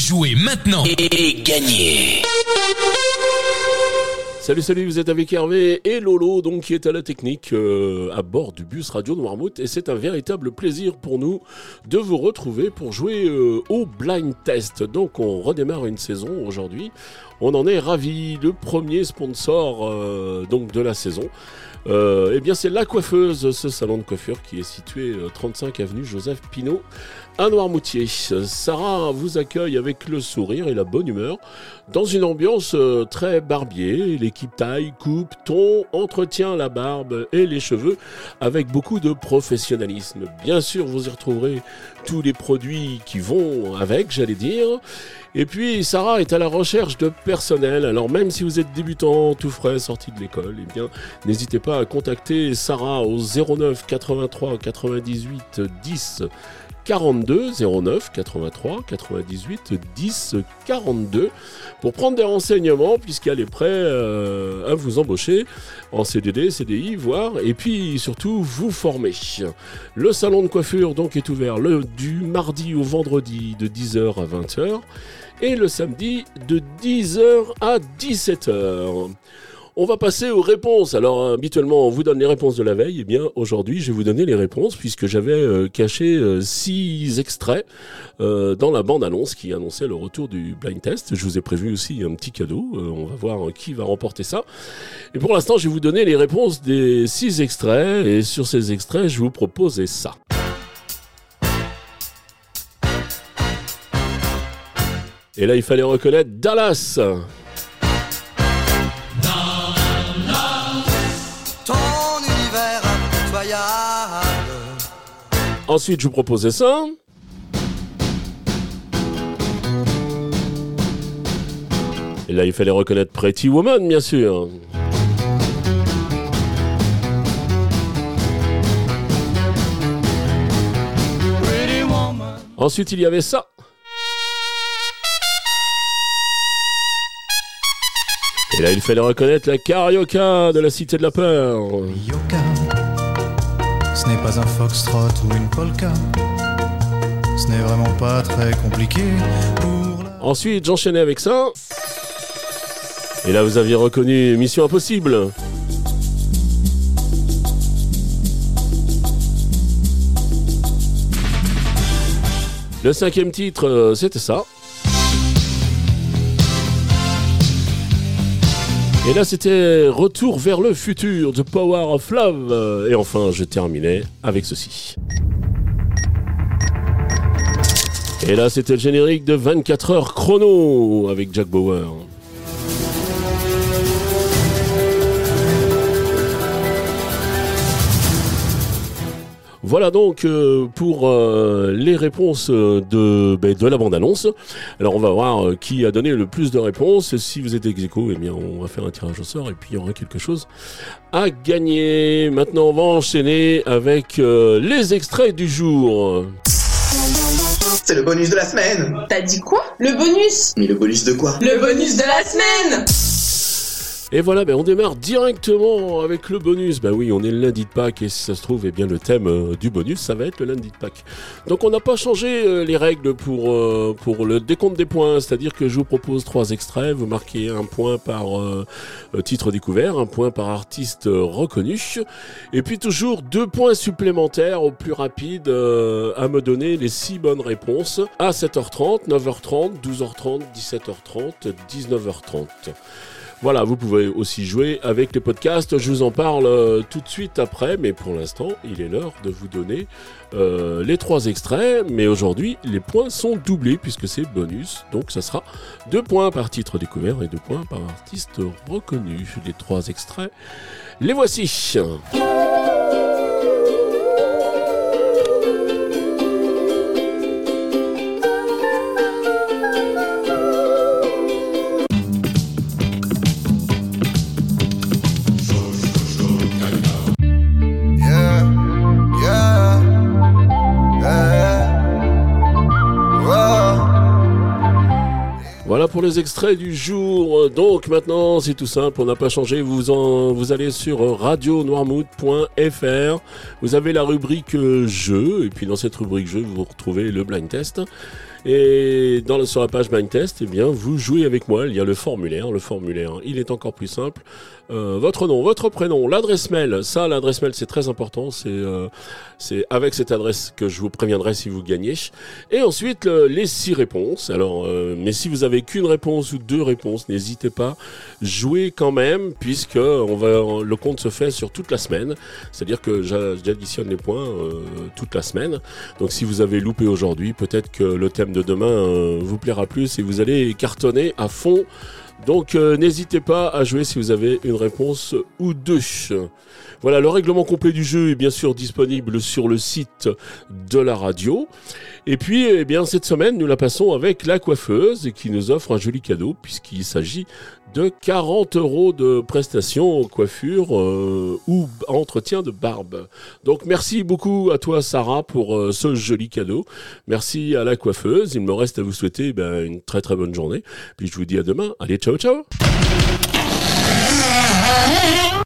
Jouez maintenant et gagnez Salut, salut, vous êtes avec Hervé et Lolo, donc qui est à la technique euh, à bord du bus Radio Noirmouth. Et c'est un véritable plaisir pour nous de vous retrouver pour jouer euh, au blind test. Donc on redémarre une saison aujourd'hui. On en est ravis. Le premier sponsor euh, donc de la saison. Eh bien, c'est La Coiffeuse, ce salon de coiffure qui est situé 35 avenue Joseph Pinault à Noirmoutier. Sarah vous accueille avec le sourire et la bonne humeur dans une ambiance euh, très barbier. L'équipe taille, coupe, ton, entretient la barbe et les cheveux avec beaucoup de professionnalisme. Bien sûr, vous y retrouverez tous les produits qui vont avec, j'allais dire. Et puis Sarah est à la recherche de personnel. Alors même si vous êtes débutant, tout frais, sorti de l'école, eh bien n'hésitez pas à contacter Sarah au 09 83 98 10 42 09 83 98 10 42 pour prendre des renseignements puisqu'elle est prête euh, à vous embaucher en CDD, CDI, voire et puis surtout vous former. Le salon de coiffure donc est ouvert le du mardi au vendredi de 10h à 20h et le samedi de 10h à 17h. On va passer aux réponses. Alors, habituellement, on vous donne les réponses de la veille. Eh bien, aujourd'hui, je vais vous donner les réponses puisque j'avais euh, caché euh, six extraits euh, dans la bande-annonce qui annonçait le retour du blind test. Je vous ai prévu aussi un petit cadeau. on va voir qui va remporter ça. Et pour l'instant, je vais vous donner les réponses des six extraits. Et sur ces extraits, je vous propose ça. Et là, il fallait reconnaître Dallas. Ensuite, je vous proposais ça. Et là, il fallait reconnaître Pretty Woman, bien sûr. Ensuite, il y avait ça. Et là, il fallait reconnaître la carioca de la Cité de la Peur. Ce n'est pas un foxtrot ou une polka. Ce n'est vraiment pas très compliqué pour Ensuite, j'enchaînais avec ça. Et là, vous aviez reconnu Mission Impossible. Le cinquième titre, euh, c'était ça. Et là, c'était Retour vers le futur, The Power of Love. Et enfin, je terminais avec ceci. Et là, c'était le générique de 24 heures chrono avec Jack Bauer. Voilà donc euh, pour euh, les réponses de, ben, de la bande-annonce. Alors on va voir euh, qui a donné le plus de réponses. Si vous êtes ex eh bien on va faire un tirage au sort et puis il y aura quelque chose à gagner. Maintenant on va enchaîner avec les extraits du jour. C'est le bonus de la semaine T'as dit quoi? Le bonus? Mais le bonus de quoi? Le bonus de la semaine et voilà, ben on démarre directement avec le bonus. Ben oui, on est le lundi de Pâques et si ça se trouve, eh bien le thème euh, du bonus, ça va être le lundi de Pâques. Donc on n'a pas changé euh, les règles pour, euh, pour le décompte des points, c'est-à-dire que je vous propose trois extraits, vous marquez un point par titre découvert, un point par artiste reconnu, et puis toujours deux points supplémentaires au plus rapide à me donner les six bonnes réponses à 7h30, 9h30, 12h30, 17h30, 19h30. Voilà, vous pouvez aussi jouer avec les podcasts. Je vous en parle euh, tout de suite après, mais pour l'instant, il est l'heure de vous donner euh, les trois extraits. Mais aujourd'hui, les points sont doublés puisque c'est bonus. Donc, ça sera deux points par titre découvert et deux points par artiste reconnu. Les trois extraits, les voici. Voilà pour les extraits du jour. Donc maintenant, c'est tout simple, on n'a pas changé. Vous, en, vous allez sur radionoirmouth.fr. Vous avez la rubrique jeu, et puis dans cette rubrique jeu, vous retrouvez le blind test. Et dans, sur la page Blind Test, eh bien, vous jouez avec moi. Il y a le formulaire. Le formulaire, il est encore plus simple. Euh, votre nom, votre prénom, l'adresse mail. Ça, l'adresse mail, c'est très important. C'est euh, avec cette adresse que je vous préviendrai si vous gagnez. Et ensuite, le- les six réponses. Alors, euh, mais si vous avez qu'une réponse ou deux réponses, n'hésitez pas. Jouez quand même, puisque on va, le compte se fait sur toute la semaine. C'est-à-dire que j'a- j'additionne les points euh, toute la semaine. Donc, si vous avez loupé aujourd'hui, peut-être que le thème de demain euh, vous plaira plus et vous allez cartonner à fond. Donc euh, n'hésitez pas à jouer si vous avez une réponse ou deux. Voilà, le règlement complet du jeu est bien sûr disponible sur le site de la radio. Et puis, eh bien, cette semaine, nous la passons avec la coiffeuse qui nous offre un joli cadeau puisqu'il s'agit de 40 euros de prestations coiffure euh, ou entretien de barbe. Donc merci beaucoup à toi Sarah pour euh, ce joli cadeau. Merci à la coiffeuse. Il me reste à vous souhaiter eh ben, une très très bonne journée. Puis je vous dis à demain. Allez, ciao ciao.